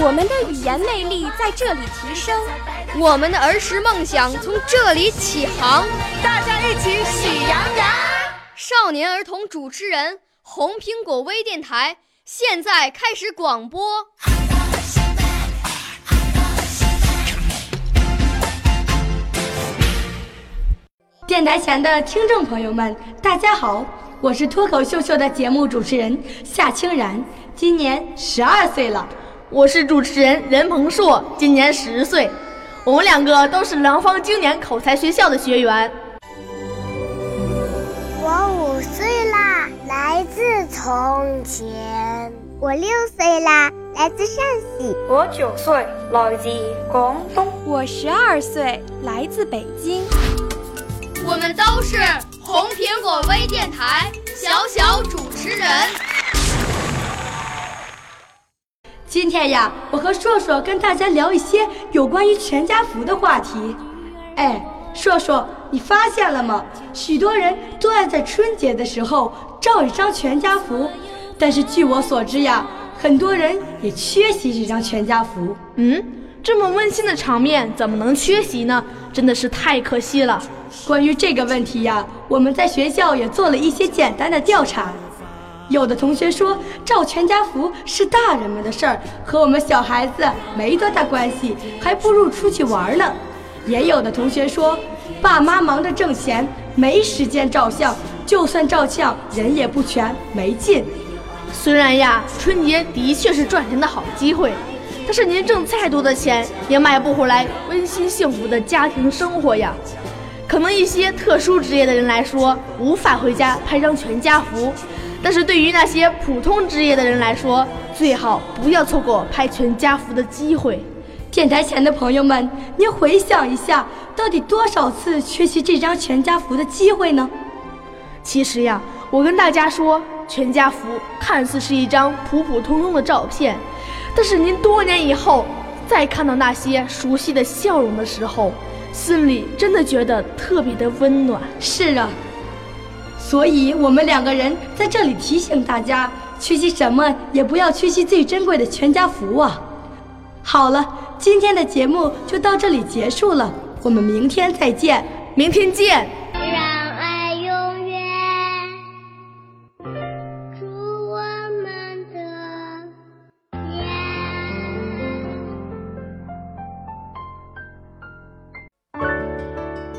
我们的语言魅力在这里提升，我们的儿时梦想从这里起航。大家一起喜羊羊。少年儿童主持人，红苹果微电台现在开始广播。电台前的听众朋友们，大家好，我是脱口秀秀的节目主持人夏清然，今年十二岁了。我是主持人任鹏硕，今年十岁。我们两个都是廊坊经典口才学校的学员。我五岁啦，来自从前。我六岁啦，来自陕西。我九岁，来自广东。我十二岁，来自北京。我们都是红苹果微电台小小主持人。今天呀，我和硕硕跟大家聊一些有关于全家福的话题。哎，硕硕，你发现了吗？许多人都爱在春节的时候照一张全家福，但是据我所知呀，很多人也缺席这张全家福。嗯，这么温馨的场面怎么能缺席呢？真的是太可惜了。关于这个问题呀，我们在学校也做了一些简单的调查。有的同学说照全家福是大人们的事儿，和我们小孩子没多大关系，还不如出去玩呢。也有的同学说，爸妈忙着挣钱，没时间照相，就算照相人也不全，没劲。虽然呀，春节的确是赚钱的好机会，但是您挣再多的钱，也买不回来温馨幸福的家庭生活呀。可能一些特殊职业的人来说，无法回家拍张全家福。但是对于那些普通职业的人来说，最好不要错过拍全家福的机会。电台前的朋友们，您回想一下，到底多少次缺席这张全家福的机会呢？其实呀，我跟大家说，全家福看似是一张普普通通的照片，但是您多年以后再看到那些熟悉的笑容的时候，心里真的觉得特别的温暖。是啊。所以，我们两个人在这里提醒大家：缺席什么也不要缺席最珍贵的全家福啊！好了，今天的节目就到这里结束了，我们明天再见，明天见。